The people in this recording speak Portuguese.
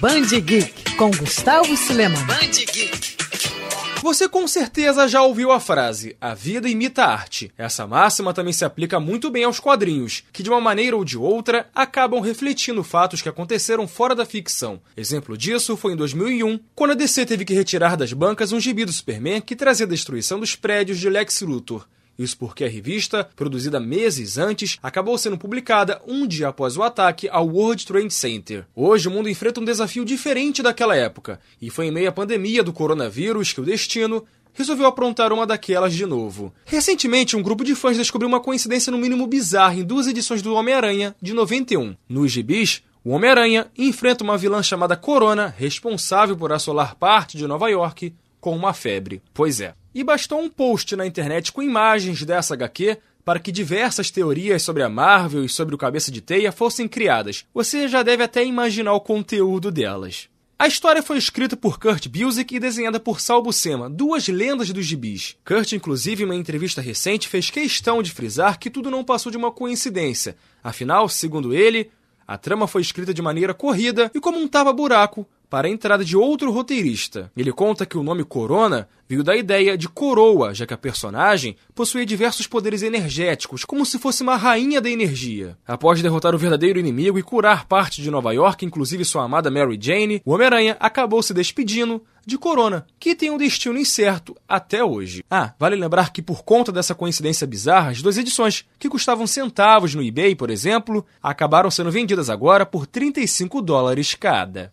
Band Geek com Gustavo Silema. Band Geek. Você com certeza já ouviu a frase: a vida imita a arte. Essa máxima também se aplica muito bem aos quadrinhos, que de uma maneira ou de outra acabam refletindo fatos que aconteceram fora da ficção. Exemplo disso foi em 2001, quando a DC teve que retirar das bancas um gibi do Superman que trazia a destruição dos prédios de Lex Luthor. Isso porque a revista, produzida meses antes, acabou sendo publicada um dia após o ataque ao World Trade Center. Hoje o mundo enfrenta um desafio diferente daquela época, e foi em meio à pandemia do coronavírus que o destino resolveu aprontar uma daquelas de novo. Recentemente, um grupo de fãs descobriu uma coincidência no mínimo bizarra em duas edições do Homem-Aranha, de 91. Nos gibis, o Homem-Aranha enfrenta uma vilã chamada Corona, responsável por assolar parte de Nova York com uma febre. Pois é. E bastou um post na internet com imagens dessa HQ para que diversas teorias sobre a Marvel e sobre o Cabeça de Teia fossem criadas. Você já deve até imaginar o conteúdo delas. A história foi escrita por Kurt Busiek e desenhada por Sal Buscema, duas lendas dos gibis. Kurt, inclusive, em uma entrevista recente, fez questão de frisar que tudo não passou de uma coincidência. Afinal, segundo ele, a trama foi escrita de maneira corrida e como um tapa-buraco para a entrada de outro roteirista. Ele conta que o nome Corona veio da ideia de coroa, já que a personagem possuía diversos poderes energéticos, como se fosse uma rainha da energia. Após derrotar o verdadeiro inimigo e curar parte de Nova York, inclusive sua amada Mary Jane, o Homem-Aranha acabou se despedindo de Corona, que tem um destino incerto até hoje. Ah, vale lembrar que por conta dessa coincidência bizarra, as duas edições, que custavam centavos no eBay, por exemplo, acabaram sendo vendidas agora por 35 dólares cada.